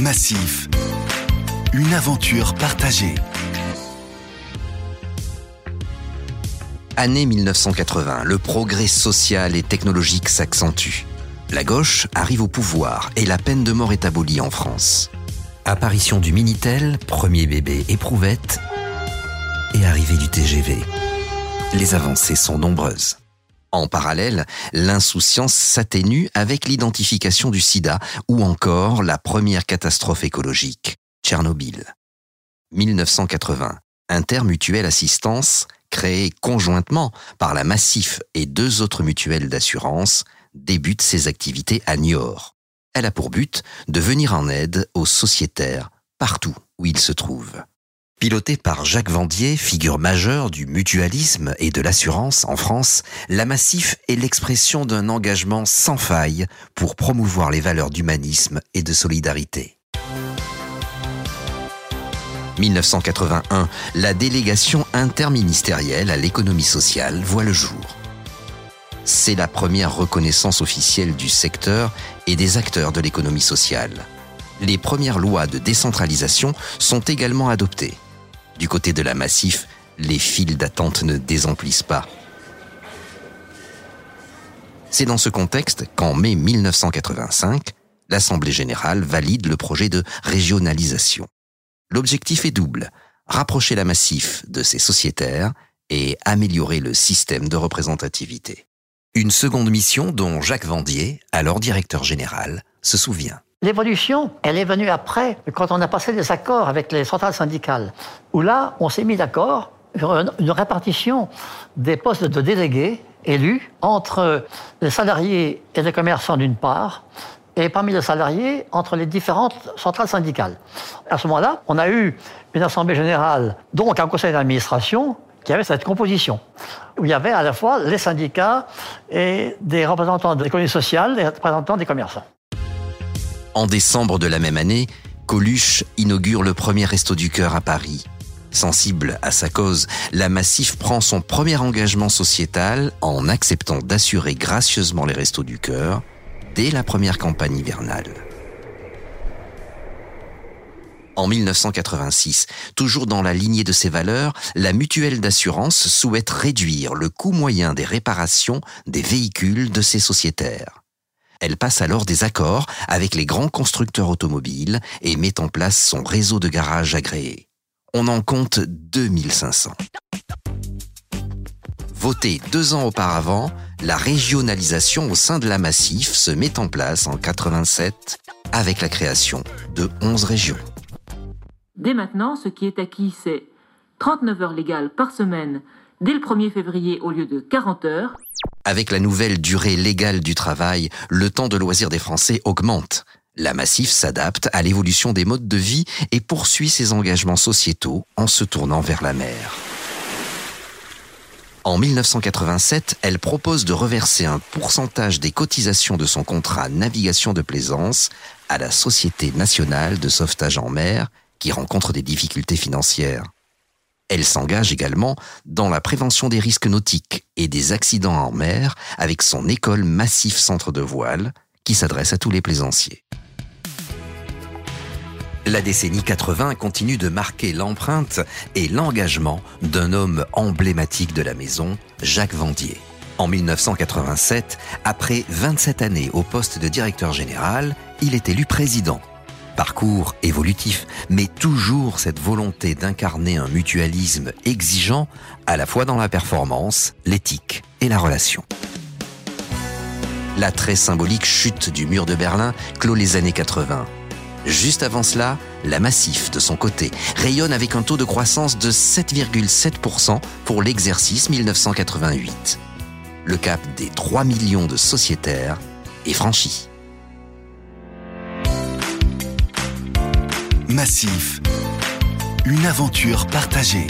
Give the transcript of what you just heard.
Massif. Une aventure partagée. Année 1980, le progrès social et technologique s'accentue. La gauche arrive au pouvoir et la peine de mort est abolie en France. Apparition du Minitel, premier bébé éprouvette, et arrivée du TGV. Les avancées sont nombreuses. En parallèle, l'insouciance s'atténue avec l'identification du sida ou encore la première catastrophe écologique, Tchernobyl. 1980, Intermutuelle Assistance, créée conjointement par la Massif et deux autres mutuelles d'assurance, débute ses activités à Niort. Elle a pour but de venir en aide aux sociétaires partout où ils se trouvent. Pilotée par Jacques Vendier, figure majeure du mutualisme et de l'assurance en France, la Massif est l'expression d'un engagement sans faille pour promouvoir les valeurs d'humanisme et de solidarité. 1981, la délégation interministérielle à l'économie sociale voit le jour. C'est la première reconnaissance officielle du secteur et des acteurs de l'économie sociale. Les premières lois de décentralisation sont également adoptées. Du côté de la Massif, les files d'attente ne désemplissent pas. C'est dans ce contexte qu'en mai 1985, l'Assemblée générale valide le projet de régionalisation. L'objectif est double, rapprocher la Massif de ses sociétaires et améliorer le système de représentativité. Une seconde mission dont Jacques Vendier, alors directeur général, se souvient. L'évolution, elle est venue après, quand on a passé des accords avec les centrales syndicales, où là, on s'est mis d'accord sur une répartition des postes de délégués élus entre les salariés et les commerçants d'une part, et parmi les salariés entre les différentes centrales syndicales. À ce moment-là, on a eu une assemblée générale, donc un conseil d'administration, qui avait cette composition, où il y avait à la fois les syndicats et des représentants de l'économie sociale, des représentants des commerçants. En décembre de la même année, Coluche inaugure le premier Resto du Cœur à Paris. Sensible à sa cause, la Massif prend son premier engagement sociétal en acceptant d'assurer gracieusement les Restos du Cœur dès la première campagne hivernale. En 1986, toujours dans la lignée de ses valeurs, la mutuelle d'assurance souhaite réduire le coût moyen des réparations des véhicules de ses sociétaires. Elle passe alors des accords avec les grands constructeurs automobiles et met en place son réseau de garages agréés. On en compte 2500. Votée deux ans auparavant, la régionalisation au sein de la Massif se met en place en 87 avec la création de 11 régions. Dès maintenant, ce qui est acquis, c'est 39 heures légales par semaine dès le 1er février au lieu de 40 heures. Avec la nouvelle durée légale du travail, le temps de loisir des Français augmente. La Massif s'adapte à l'évolution des modes de vie et poursuit ses engagements sociétaux en se tournant vers la mer. En 1987, elle propose de reverser un pourcentage des cotisations de son contrat navigation de plaisance à la Société nationale de sauvetage en mer qui rencontre des difficultés financières. Elle s'engage également dans la prévention des risques nautiques et des accidents en mer avec son école Massif Centre de Voile qui s'adresse à tous les plaisanciers. La décennie 80 continue de marquer l'empreinte et l'engagement d'un homme emblématique de la maison, Jacques Vendier. En 1987, après 27 années au poste de directeur général, il est élu président Parcours évolutif, mais toujours cette volonté d'incarner un mutualisme exigeant à la fois dans la performance, l'éthique et la relation. La très symbolique chute du mur de Berlin clôt les années 80. Juste avant cela, la Massif, de son côté, rayonne avec un taux de croissance de 7,7% pour l'exercice 1988. Le cap des 3 millions de sociétaires est franchi. Massif. Une aventure partagée.